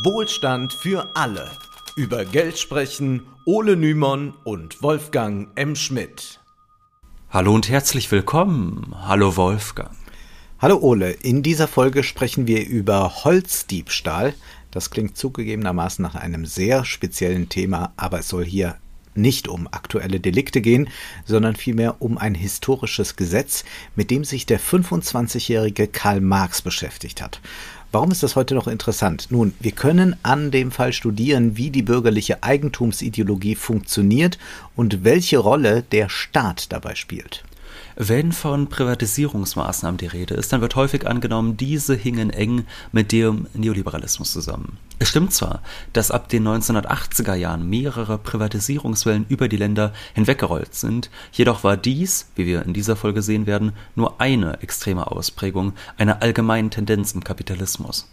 Wohlstand für alle. Über Geld sprechen Ole Nymon und Wolfgang M. Schmidt. Hallo und herzlich willkommen. Hallo Wolfgang. Hallo Ole, in dieser Folge sprechen wir über Holzdiebstahl. Das klingt zugegebenermaßen nach einem sehr speziellen Thema, aber es soll hier nicht um aktuelle Delikte gehen, sondern vielmehr um ein historisches Gesetz, mit dem sich der 25-jährige Karl Marx beschäftigt hat. Warum ist das heute noch interessant? Nun, wir können an dem Fall studieren, wie die bürgerliche Eigentumsideologie funktioniert und welche Rolle der Staat dabei spielt. Wenn von Privatisierungsmaßnahmen die Rede ist, dann wird häufig angenommen, diese hingen eng mit dem Neoliberalismus zusammen. Es stimmt zwar, dass ab den 1980er Jahren mehrere Privatisierungswellen über die Länder hinweggerollt sind, jedoch war dies, wie wir in dieser Folge sehen werden, nur eine extreme Ausprägung einer allgemeinen Tendenz im Kapitalismus.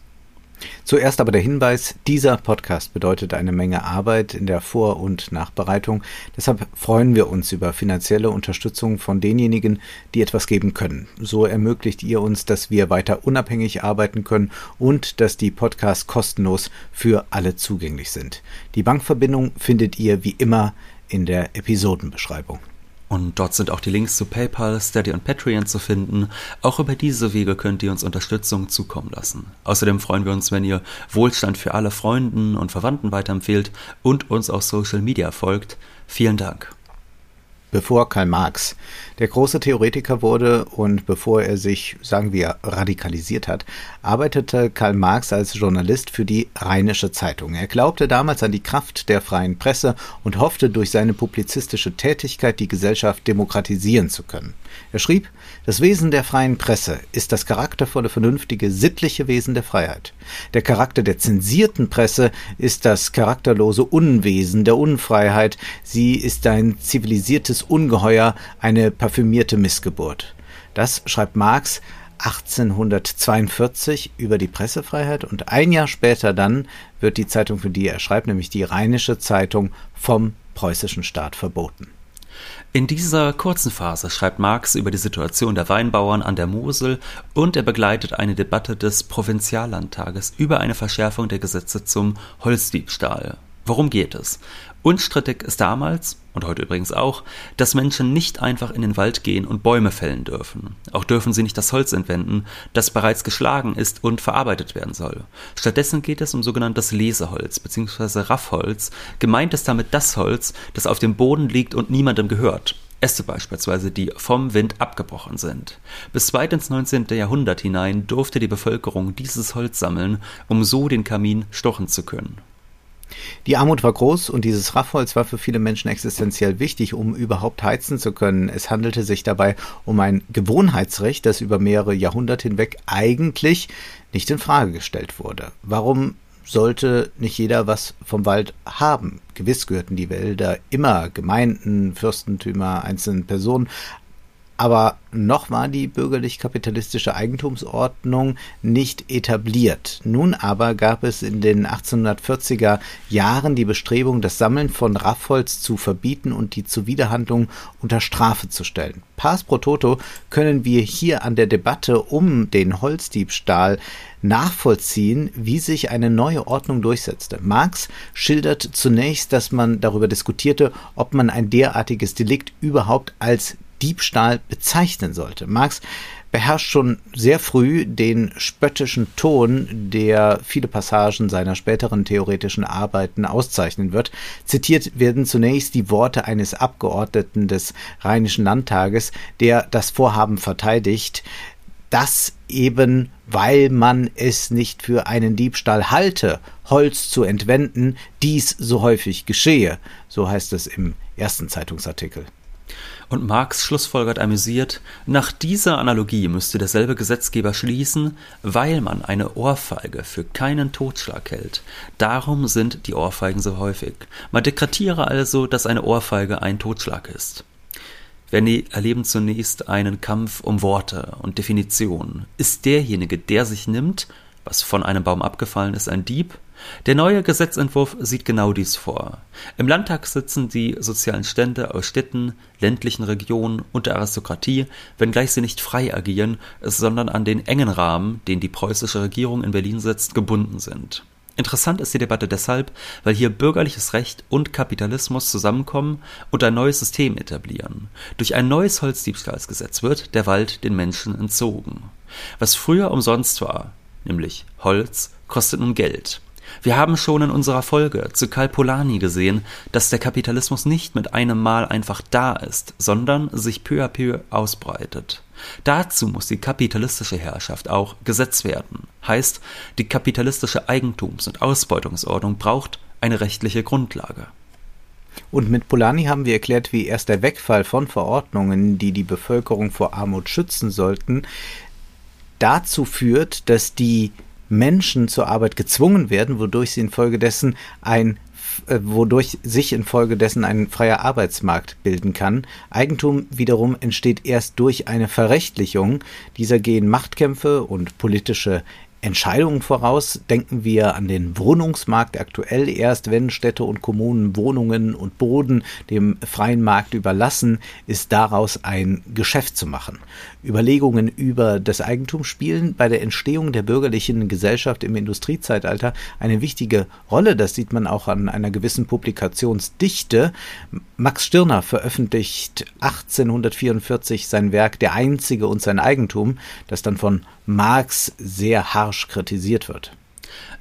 Zuerst aber der Hinweis, dieser Podcast bedeutet eine Menge Arbeit in der Vor- und Nachbereitung. Deshalb freuen wir uns über finanzielle Unterstützung von denjenigen, die etwas geben können. So ermöglicht ihr uns, dass wir weiter unabhängig arbeiten können und dass die Podcasts kostenlos für alle zugänglich sind. Die Bankverbindung findet ihr wie immer in der Episodenbeschreibung. Und dort sind auch die Links zu PayPal, Steady und Patreon zu finden. Auch über diese Wege könnt ihr uns Unterstützung zukommen lassen. Außerdem freuen wir uns, wenn ihr Wohlstand für alle Freunden und Verwandten weiterempfehlt und uns auf Social Media folgt. Vielen Dank bevor Karl Marx der große Theoretiker wurde und bevor er sich, sagen wir, radikalisiert hat, arbeitete Karl Marx als Journalist für die Rheinische Zeitung. Er glaubte damals an die Kraft der freien Presse und hoffte durch seine publizistische Tätigkeit die Gesellschaft demokratisieren zu können. Er schrieb, das Wesen der freien Presse ist das charaktervolle, vernünftige, sittliche Wesen der Freiheit. Der Charakter der zensierten Presse ist das charakterlose Unwesen der Unfreiheit. Sie ist ein zivilisiertes Ungeheuer, eine parfümierte Missgeburt. Das schreibt Marx 1842 über die Pressefreiheit und ein Jahr später dann wird die Zeitung, für die er schreibt, nämlich die Rheinische Zeitung, vom preußischen Staat verboten. In dieser kurzen Phase schreibt Marx über die Situation der Weinbauern an der Mosel und er begleitet eine Debatte des Provinziallandtages über eine Verschärfung der Gesetze zum Holzdiebstahl. Worum geht es? Unstrittig ist damals, und heute übrigens auch, dass Menschen nicht einfach in den Wald gehen und Bäume fällen dürfen. Auch dürfen sie nicht das Holz entwenden, das bereits geschlagen ist und verarbeitet werden soll. Stattdessen geht es um sogenanntes Leseholz bzw. Raffholz. Gemeint ist damit das Holz, das auf dem Boden liegt und niemandem gehört. Äste beispielsweise, die vom Wind abgebrochen sind. Bis weit ins 19. Jahrhundert hinein durfte die Bevölkerung dieses Holz sammeln, um so den Kamin stochen zu können. Die Armut war groß und dieses Raffholz war für viele Menschen existenziell wichtig, um überhaupt heizen zu können. Es handelte sich dabei um ein Gewohnheitsrecht, das über mehrere Jahrhunderte hinweg eigentlich nicht in Frage gestellt wurde. Warum sollte nicht jeder was vom Wald haben. Gewiss gehörten die Wälder immer Gemeinden, Fürstentümer, einzelnen Personen, aber noch war die bürgerlich-kapitalistische Eigentumsordnung nicht etabliert. Nun aber gab es in den 1840er Jahren die Bestrebung, das Sammeln von Raffholz zu verbieten und die Zuwiderhandlung unter Strafe zu stellen. Pars pro toto können wir hier an der Debatte um den Holzdiebstahl nachvollziehen, wie sich eine neue Ordnung durchsetzte. Marx schildert zunächst, dass man darüber diskutierte, ob man ein derartiges Delikt überhaupt als Diebstahl bezeichnen sollte. Marx beherrscht schon sehr früh den spöttischen Ton, der viele Passagen seiner späteren theoretischen Arbeiten auszeichnen wird. Zitiert werden zunächst die Worte eines Abgeordneten des Rheinischen Landtages, der das Vorhaben verteidigt, dass eben weil man es nicht für einen Diebstahl halte, Holz zu entwenden, dies so häufig geschehe. So heißt es im ersten Zeitungsartikel. Und Marx schlussfolgert amüsiert, nach dieser Analogie müsste derselbe Gesetzgeber schließen, weil man eine Ohrfeige für keinen Totschlag hält. Darum sind die Ohrfeigen so häufig. Man dekretiere also, dass eine Ohrfeige ein Totschlag ist. Wir erleben zunächst einen Kampf um Worte und Definitionen. Ist derjenige, der sich nimmt, was von einem Baum abgefallen ist, ein Dieb? Der neue Gesetzentwurf sieht genau dies vor. Im Landtag sitzen die sozialen Stände aus Städten, ländlichen Regionen und der Aristokratie, wenngleich sie nicht frei agieren, sondern an den engen Rahmen, den die preußische Regierung in Berlin setzt, gebunden sind. Interessant ist die Debatte deshalb, weil hier bürgerliches Recht und Kapitalismus zusammenkommen und ein neues System etablieren. Durch ein neues Holzdiebstahlsgesetz wird der Wald den Menschen entzogen. Was früher umsonst war, nämlich Holz, kostet nun Geld. Wir haben schon in unserer Folge zu Karl Polanyi gesehen, dass der Kapitalismus nicht mit einem Mal einfach da ist, sondern sich peu à peu ausbreitet. Dazu muss die kapitalistische Herrschaft auch Gesetz werden. Heißt, die kapitalistische Eigentums- und Ausbeutungsordnung braucht eine rechtliche Grundlage. Und mit Polanyi haben wir erklärt, wie erst der Wegfall von Verordnungen, die die Bevölkerung vor Armut schützen sollten, dazu führt, dass die Menschen zur Arbeit gezwungen werden, wodurch sie infolgedessen ein äh, wodurch sich infolgedessen ein freier Arbeitsmarkt bilden kann. Eigentum wiederum entsteht erst durch eine Verrechtlichung. Dieser gehen Machtkämpfe und politische Entscheidungen voraus. Denken wir an den Wohnungsmarkt aktuell. Erst wenn Städte und Kommunen Wohnungen und Boden dem freien Markt überlassen, ist daraus ein Geschäft zu machen. Überlegungen über das Eigentum spielen bei der Entstehung der bürgerlichen Gesellschaft im Industriezeitalter eine wichtige Rolle. Das sieht man auch an einer gewissen Publikationsdichte. Max Stirner veröffentlicht 1844 sein Werk Der Einzige und sein Eigentum, das dann von Marx sehr harsch kritisiert wird.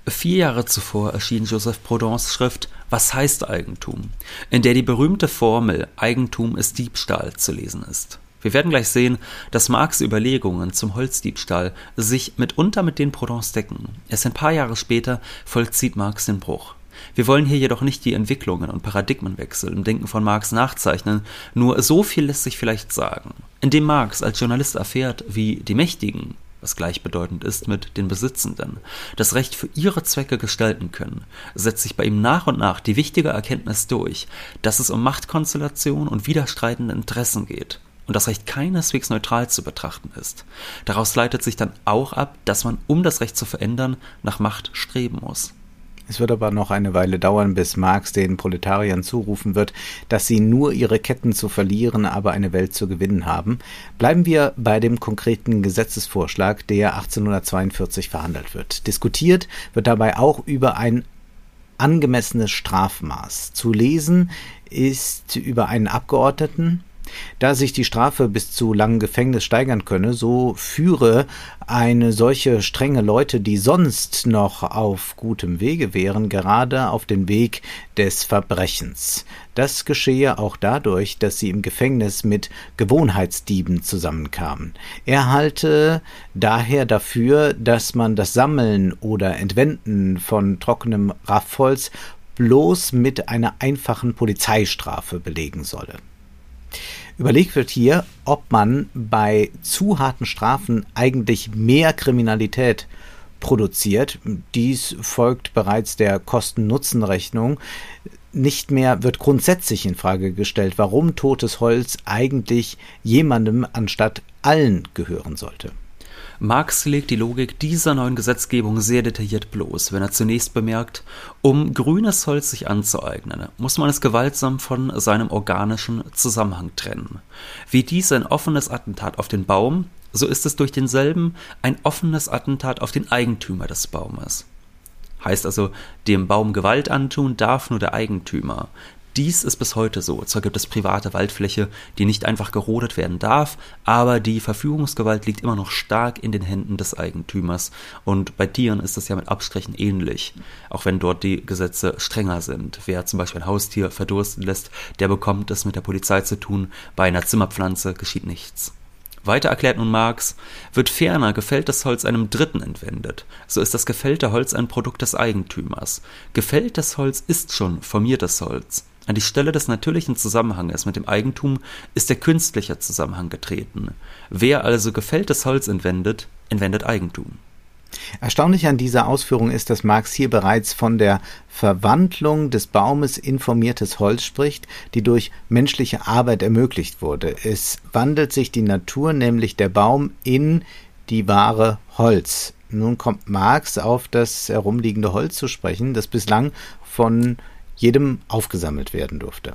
Vier Jahre zuvor erschien Joseph Proudhons Schrift Was heißt Eigentum, in der die berühmte Formel Eigentum ist Diebstahl zu lesen ist. Wir werden gleich sehen, dass Marx Überlegungen zum Holzdiebstahl sich mitunter mit den Proudhons decken. Erst ein paar Jahre später vollzieht Marx den Bruch. Wir wollen hier jedoch nicht die Entwicklungen und Paradigmenwechsel im Denken von Marx nachzeichnen, nur so viel lässt sich vielleicht sagen. Indem Marx als Journalist erfährt, wie die Mächtigen was gleichbedeutend ist mit den Besitzenden, das Recht für ihre Zwecke gestalten können, setzt sich bei ihm nach und nach die wichtige Erkenntnis durch, dass es um Machtkonstellation und widerstreitende Interessen geht und das Recht keineswegs neutral zu betrachten ist. Daraus leitet sich dann auch ab, dass man, um das Recht zu verändern, nach Macht streben muss. Es wird aber noch eine Weile dauern, bis Marx den Proletariern zurufen wird, dass sie nur ihre Ketten zu verlieren, aber eine Welt zu gewinnen haben. Bleiben wir bei dem konkreten Gesetzesvorschlag, der 1842 verhandelt wird. Diskutiert wird dabei auch über ein angemessenes Strafmaß. Zu lesen ist über einen Abgeordneten, da sich die Strafe bis zu langem Gefängnis steigern könne, so führe eine solche strenge Leute, die sonst noch auf gutem Wege wären, gerade auf den Weg des Verbrechens. Das geschehe auch dadurch, dass sie im Gefängnis mit Gewohnheitsdieben zusammenkamen. Er halte daher dafür, dass man das Sammeln oder Entwenden von trockenem Raffholz bloß mit einer einfachen Polizeistrafe belegen solle. Überlegt wird hier, ob man bei zu harten Strafen eigentlich mehr Kriminalität produziert. Dies folgt bereits der Kosten-Nutzen-Rechnung. Nicht mehr wird grundsätzlich in Frage gestellt, warum totes Holz eigentlich jemandem anstatt allen gehören sollte. Marx legt die Logik dieser neuen Gesetzgebung sehr detailliert bloß, wenn er zunächst bemerkt, um grünes Holz sich anzueignen, muss man es gewaltsam von seinem organischen Zusammenhang trennen. Wie dies ein offenes Attentat auf den Baum, so ist es durch denselben ein offenes Attentat auf den Eigentümer des Baumes. Heißt also, dem Baum Gewalt antun darf nur der Eigentümer. Dies ist bis heute so. Zwar gibt es private Waldfläche, die nicht einfach gerodet werden darf, aber die Verfügungsgewalt liegt immer noch stark in den Händen des Eigentümers. Und bei Tieren ist das ja mit Abstrichen ähnlich, auch wenn dort die Gesetze strenger sind. Wer zum Beispiel ein Haustier verdursten lässt, der bekommt es mit der Polizei zu tun. Bei einer Zimmerpflanze geschieht nichts. Weiter erklärt nun Marx, wird ferner gefälltes Holz einem Dritten entwendet, so ist das gefällte Holz ein Produkt des Eigentümers. Gefälltes Holz ist schon formiertes Holz. An die Stelle des natürlichen Zusammenhanges mit dem Eigentum ist der künstliche Zusammenhang getreten. Wer also gefälltes Holz entwendet, entwendet Eigentum. Erstaunlich an dieser Ausführung ist, dass Marx hier bereits von der Verwandlung des Baumes in formiertes Holz spricht, die durch menschliche Arbeit ermöglicht wurde. Es wandelt sich die Natur, nämlich der Baum, in die wahre Holz. Nun kommt Marx auf das herumliegende Holz zu sprechen, das bislang von jedem aufgesammelt werden durfte.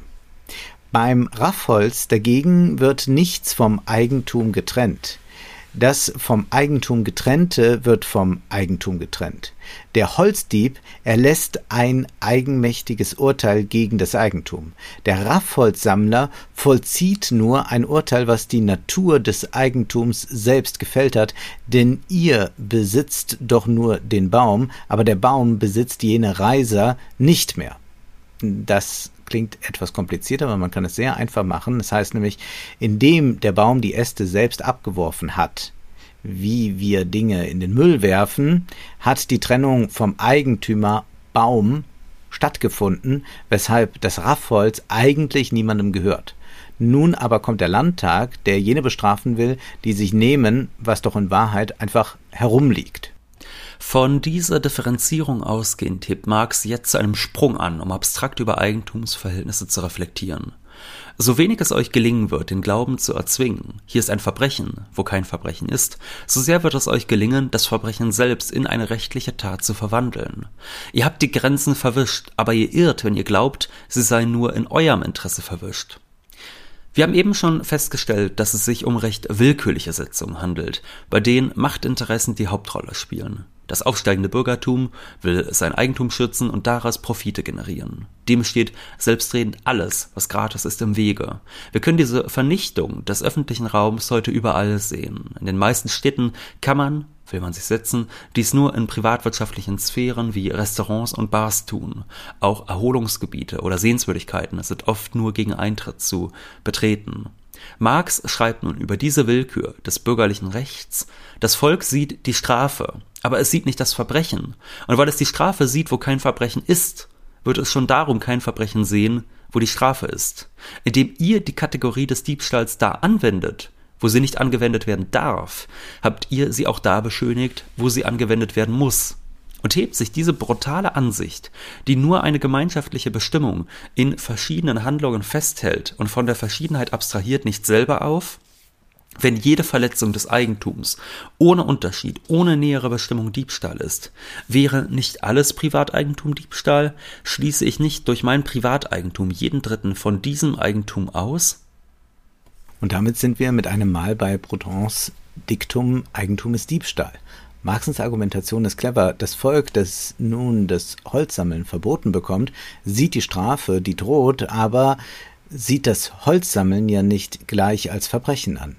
Beim Raffholz dagegen wird nichts vom Eigentum getrennt. Das vom Eigentum getrennte wird vom Eigentum getrennt. Der Holzdieb erlässt ein eigenmächtiges Urteil gegen das Eigentum. Der Raffholzsammler vollzieht nur ein Urteil, was die Natur des Eigentums selbst gefällt hat, denn ihr besitzt doch nur den Baum, aber der Baum besitzt jene Reiser nicht mehr. Das klingt etwas komplizierter, aber man kann es sehr einfach machen. Das heißt nämlich, indem der Baum die Äste selbst abgeworfen hat, wie wir Dinge in den Müll werfen, hat die Trennung vom Eigentümer Baum stattgefunden, weshalb das Raffholz eigentlich niemandem gehört. Nun aber kommt der Landtag, der jene bestrafen will, die sich nehmen, was doch in Wahrheit einfach herumliegt. Von dieser Differenzierung ausgehend hebt Marx jetzt zu einem Sprung an, um abstrakt über Eigentumsverhältnisse zu reflektieren. So wenig es euch gelingen wird, den Glauben zu erzwingen, hier ist ein Verbrechen, wo kein Verbrechen ist, so sehr wird es euch gelingen, das Verbrechen selbst in eine rechtliche Tat zu verwandeln. Ihr habt die Grenzen verwischt, aber ihr irrt, wenn ihr glaubt, sie seien nur in eurem Interesse verwischt. Wir haben eben schon festgestellt, dass es sich um recht willkürliche Sitzungen handelt, bei denen Machtinteressen die Hauptrolle spielen. Das aufsteigende Bürgertum will sein Eigentum schützen und daraus Profite generieren. Dem steht selbstredend alles, was gratis ist, im Wege. Wir können diese Vernichtung des öffentlichen Raums heute überall sehen. In den meisten Städten kann man, will man sich setzen, dies nur in privatwirtschaftlichen Sphären wie Restaurants und Bars tun. Auch Erholungsgebiete oder Sehenswürdigkeiten sind oft nur gegen Eintritt zu betreten. Marx schreibt nun über diese Willkür des bürgerlichen Rechts, das Volk sieht die Strafe, aber es sieht nicht das Verbrechen. Und weil es die Strafe sieht, wo kein Verbrechen ist, wird es schon darum kein Verbrechen sehen, wo die Strafe ist. Indem ihr die Kategorie des Diebstahls da anwendet, wo sie nicht angewendet werden darf, habt ihr sie auch da beschönigt, wo sie angewendet werden muss. Und hebt sich diese brutale Ansicht, die nur eine gemeinschaftliche Bestimmung in verschiedenen Handlungen festhält und von der Verschiedenheit abstrahiert, nicht selber auf? Wenn jede Verletzung des Eigentums ohne Unterschied, ohne nähere Bestimmung Diebstahl ist, wäre nicht alles Privateigentum Diebstahl? Schließe ich nicht durch mein Privateigentum jeden Dritten von diesem Eigentum aus? Und damit sind wir mit einem Mal bei Proudhons Diktum Eigentum ist Diebstahl. Marxens Argumentation ist clever. Das Volk, das nun das Holzsammeln verboten bekommt, sieht die Strafe, die droht, aber sieht das Holzsammeln ja nicht gleich als Verbrechen an.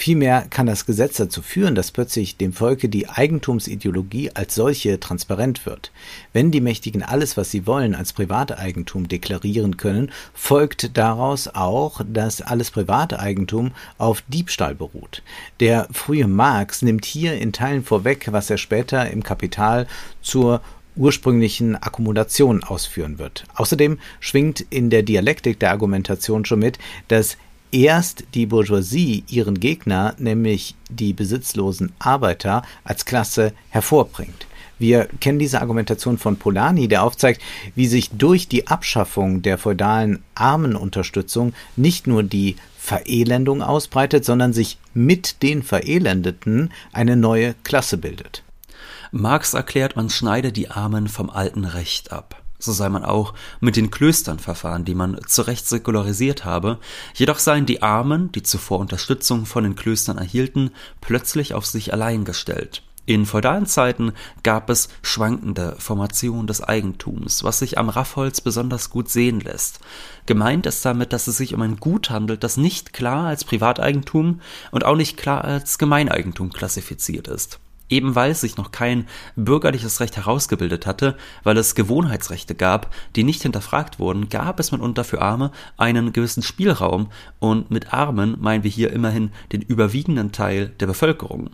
Vielmehr kann das Gesetz dazu führen, dass plötzlich dem Volke die Eigentumsideologie als solche transparent wird. Wenn die Mächtigen alles, was sie wollen, als Privateigentum deklarieren können, folgt daraus auch, dass alles Privateigentum auf Diebstahl beruht. Der frühe Marx nimmt hier in Teilen vorweg, was er später im Kapital zur ursprünglichen Akkumulation ausführen wird. Außerdem schwingt in der Dialektik der Argumentation schon mit, dass erst die Bourgeoisie ihren Gegner, nämlich die besitzlosen Arbeiter, als Klasse hervorbringt. Wir kennen diese Argumentation von Polanyi, der aufzeigt, wie sich durch die Abschaffung der feudalen Armenunterstützung nicht nur die Verelendung ausbreitet, sondern sich mit den Verelendeten eine neue Klasse bildet. Marx erklärt, man schneide die Armen vom alten Recht ab so sei man auch mit den Klöstern verfahren, die man zu Recht säkularisiert habe, jedoch seien die Armen, die zuvor Unterstützung von den Klöstern erhielten, plötzlich auf sich allein gestellt. In feudalen Zeiten gab es schwankende Formation des Eigentums, was sich am Raffholz besonders gut sehen lässt. Gemeint ist damit, dass es sich um ein Gut handelt, das nicht klar als Privateigentum und auch nicht klar als Gemeineigentum klassifiziert ist. Eben weil sich noch kein bürgerliches Recht herausgebildet hatte, weil es Gewohnheitsrechte gab, die nicht hinterfragt wurden, gab es mitunter für Arme einen gewissen Spielraum und mit Armen meinen wir hier immerhin den überwiegenden Teil der Bevölkerung.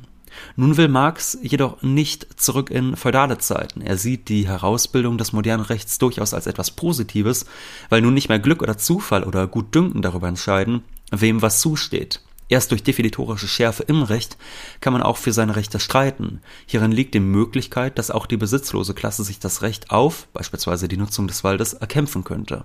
Nun will Marx jedoch nicht zurück in feudale Zeiten. Er sieht die Herausbildung des modernen Rechts durchaus als etwas Positives, weil nun nicht mehr Glück oder Zufall oder Gutdünken darüber entscheiden, wem was zusteht. Erst durch definitorische Schärfe im Recht kann man auch für seine Rechte streiten. Hierin liegt die Möglichkeit, dass auch die besitzlose Klasse sich das Recht auf, beispielsweise die Nutzung des Waldes, erkämpfen könnte.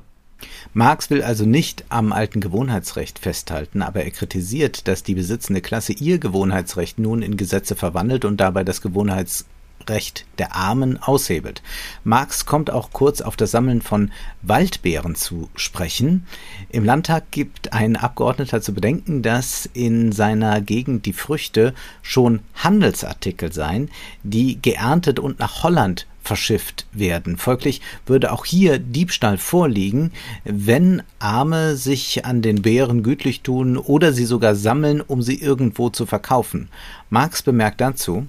Marx will also nicht am alten Gewohnheitsrecht festhalten, aber er kritisiert, dass die besitzende Klasse ihr Gewohnheitsrecht nun in Gesetze verwandelt und dabei das Gewohnheitsrecht Recht der Armen aushebelt. Marx kommt auch kurz auf das Sammeln von Waldbeeren zu sprechen. Im Landtag gibt ein Abgeordneter zu bedenken, dass in seiner Gegend die Früchte schon Handelsartikel seien, die geerntet und nach Holland verschifft werden. Folglich würde auch hier Diebstahl vorliegen, wenn Arme sich an den Beeren gütlich tun oder sie sogar sammeln, um sie irgendwo zu verkaufen. Marx bemerkt dazu,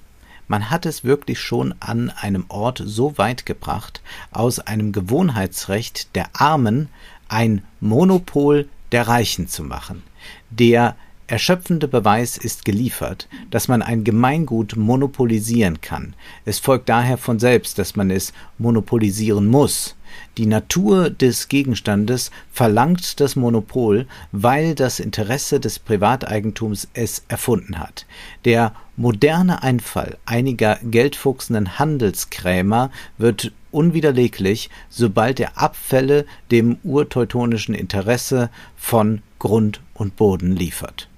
man hat es wirklich schon an einem Ort so weit gebracht, aus einem Gewohnheitsrecht der Armen ein Monopol der Reichen zu machen. Der erschöpfende Beweis ist geliefert, dass man ein Gemeingut monopolisieren kann. Es folgt daher von selbst, dass man es monopolisieren muss. Die Natur des Gegenstandes verlangt das Monopol, weil das Interesse des Privateigentums es erfunden hat. Der moderne Einfall einiger geldfuchsenden Handelskrämer wird unwiderleglich, sobald er Abfälle dem urteutonischen Interesse von Grund und Boden liefert.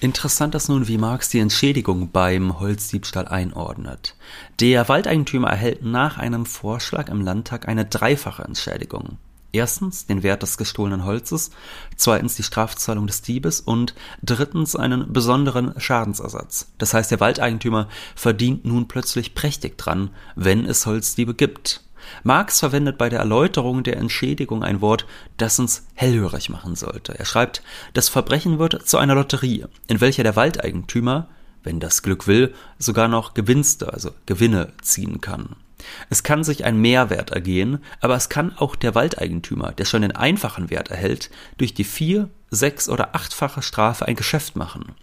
Interessant ist nun, wie Marx die Entschädigung beim Holzdiebstahl einordnet. Der Waldeigentümer erhält nach einem Vorschlag im Landtag eine dreifache Entschädigung. Erstens den Wert des gestohlenen Holzes, zweitens die Strafzahlung des Diebes und drittens einen besonderen Schadensersatz. Das heißt, der Waldeigentümer verdient nun plötzlich prächtig dran, wenn es Holzdiebe gibt. Marx verwendet bei der Erläuterung der Entschädigung ein Wort, das uns hellhörig machen sollte. Er schreibt, das Verbrechen wird zu einer Lotterie, in welcher der Waldeigentümer, wenn das Glück will, sogar noch Gewinnste, also Gewinne ziehen kann. Es kann sich ein Mehrwert ergehen, aber es kann auch der Waldeigentümer, der schon den einfachen Wert erhält, durch die vier, sechs oder achtfache Strafe ein Geschäft machen.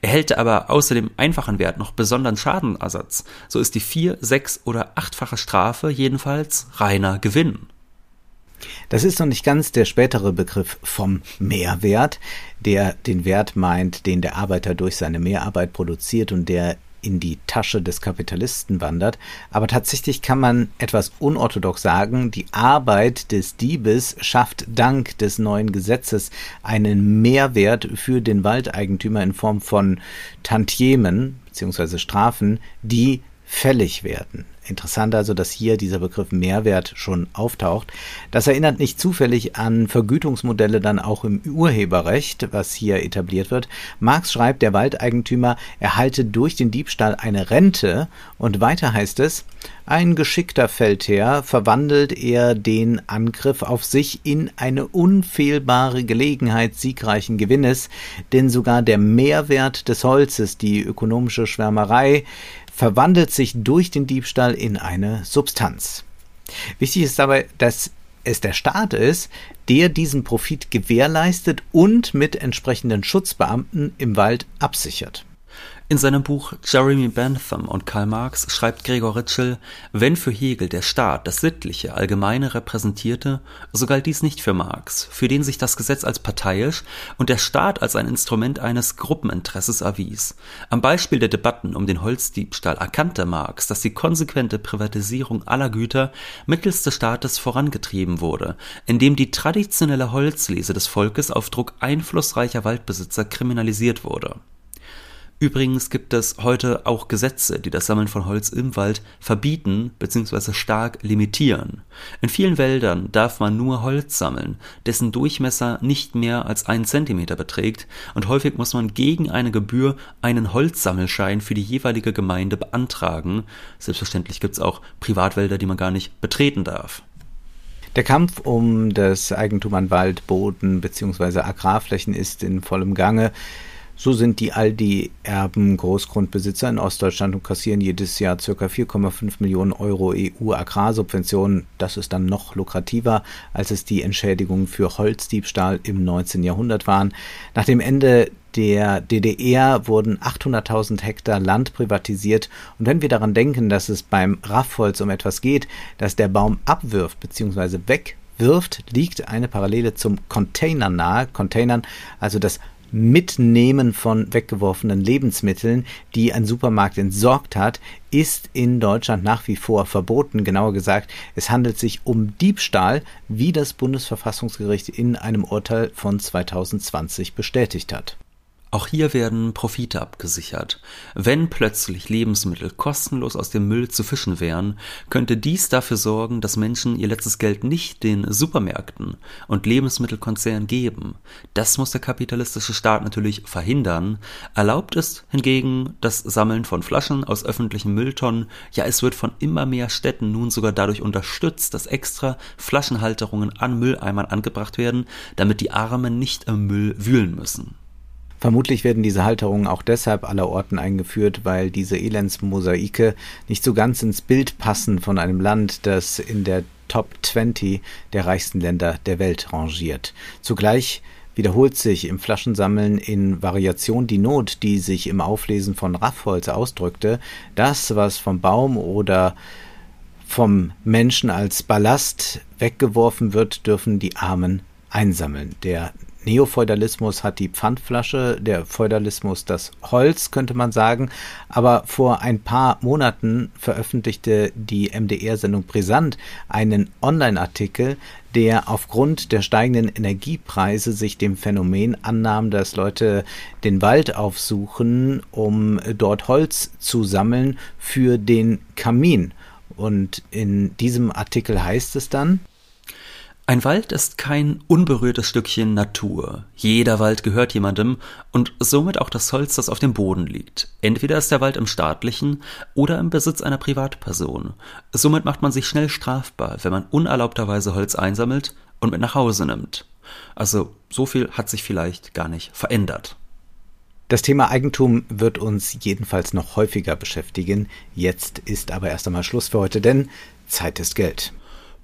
Erhält aber außer dem einfachen Wert noch besonderen Schadenersatz, so ist die vier, sechs oder achtfache Strafe jedenfalls reiner Gewinn. Das ist noch nicht ganz der spätere Begriff vom Mehrwert, der den Wert meint, den der Arbeiter durch seine Mehrarbeit produziert und der in die Tasche des Kapitalisten wandert. Aber tatsächlich kann man etwas unorthodox sagen, die Arbeit des Diebes schafft dank des neuen Gesetzes einen Mehrwert für den Waldeigentümer in Form von Tantiemen bzw. Strafen, die fällig werden. Interessant also, dass hier dieser Begriff Mehrwert schon auftaucht. Das erinnert nicht zufällig an Vergütungsmodelle dann auch im Urheberrecht, was hier etabliert wird. Marx schreibt, der Waldeigentümer erhalte durch den Diebstahl eine Rente und weiter heißt es, ein geschickter Feldherr verwandelt er den Angriff auf sich in eine unfehlbare Gelegenheit siegreichen Gewinnes, denn sogar der Mehrwert des Holzes, die ökonomische Schwärmerei, verwandelt sich durch den Diebstahl in eine Substanz. Wichtig ist dabei, dass es der Staat ist, der diesen Profit gewährleistet und mit entsprechenden Schutzbeamten im Wald absichert. In seinem Buch Jeremy Bentham und Karl Marx schreibt Gregor Ritschel, wenn für Hegel der Staat das Sittliche, Allgemeine repräsentierte, so galt dies nicht für Marx, für den sich das Gesetz als parteiisch und der Staat als ein Instrument eines Gruppeninteresses erwies. Am Beispiel der Debatten um den Holzdiebstahl erkannte Marx, dass die konsequente Privatisierung aller Güter mittels des Staates vorangetrieben wurde, indem die traditionelle Holzlese des Volkes auf Druck einflussreicher Waldbesitzer kriminalisiert wurde. Übrigens gibt es heute auch Gesetze, die das Sammeln von Holz im Wald verbieten bzw. stark limitieren. In vielen Wäldern darf man nur Holz sammeln, dessen Durchmesser nicht mehr als einen Zentimeter beträgt und häufig muss man gegen eine Gebühr einen Holzsammelschein für die jeweilige Gemeinde beantragen. Selbstverständlich gibt es auch Privatwälder, die man gar nicht betreten darf. Der Kampf um das Eigentum an Wald, Boden bzw. Agrarflächen ist in vollem Gange. So sind die Aldi-Erben Großgrundbesitzer in Ostdeutschland und kassieren jedes Jahr ca. 4,5 Millionen Euro EU-Agrarsubventionen. Das ist dann noch lukrativer, als es die Entschädigungen für Holzdiebstahl im 19. Jahrhundert waren. Nach dem Ende der DDR wurden 800.000 Hektar Land privatisiert. Und wenn wir daran denken, dass es beim Raffholz um etwas geht, das der Baum abwirft bzw. wegwirft, liegt eine Parallele zum Container nahe. Containern, also das Mitnehmen von weggeworfenen Lebensmitteln, die ein Supermarkt entsorgt hat, ist in Deutschland nach wie vor verboten. Genauer gesagt, es handelt sich um Diebstahl, wie das Bundesverfassungsgericht in einem Urteil von 2020 bestätigt hat. Auch hier werden Profite abgesichert. Wenn plötzlich Lebensmittel kostenlos aus dem Müll zu fischen wären, könnte dies dafür sorgen, dass Menschen ihr letztes Geld nicht den Supermärkten und Lebensmittelkonzernen geben. Das muss der kapitalistische Staat natürlich verhindern. Erlaubt ist hingegen das Sammeln von Flaschen aus öffentlichen Mülltonnen. Ja, es wird von immer mehr Städten nun sogar dadurch unterstützt, dass extra Flaschenhalterungen an Mülleimern angebracht werden, damit die Armen nicht im Müll wühlen müssen. Vermutlich werden diese Halterungen auch deshalb allerorten eingeführt, weil diese Elendsmosaike nicht so ganz ins Bild passen von einem Land, das in der Top 20 der reichsten Länder der Welt rangiert. Zugleich wiederholt sich im Flaschensammeln in Variation die Not, die sich im Auflesen von Raffholz ausdrückte. Das, was vom Baum oder vom Menschen als Ballast weggeworfen wird, dürfen die Armen einsammeln. Der Neofeudalismus hat die Pfandflasche, der Feudalismus das Holz, könnte man sagen. Aber vor ein paar Monaten veröffentlichte die MDR-Sendung Brisant einen Online-Artikel, der aufgrund der steigenden Energiepreise sich dem Phänomen annahm, dass Leute den Wald aufsuchen, um dort Holz zu sammeln für den Kamin. Und in diesem Artikel heißt es dann, ein Wald ist kein unberührtes Stückchen Natur. Jeder Wald gehört jemandem und somit auch das Holz, das auf dem Boden liegt. Entweder ist der Wald im staatlichen oder im Besitz einer Privatperson. Somit macht man sich schnell strafbar, wenn man unerlaubterweise Holz einsammelt und mit nach Hause nimmt. Also so viel hat sich vielleicht gar nicht verändert. Das Thema Eigentum wird uns jedenfalls noch häufiger beschäftigen. Jetzt ist aber erst einmal Schluss für heute, denn Zeit ist Geld.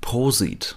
Prosit.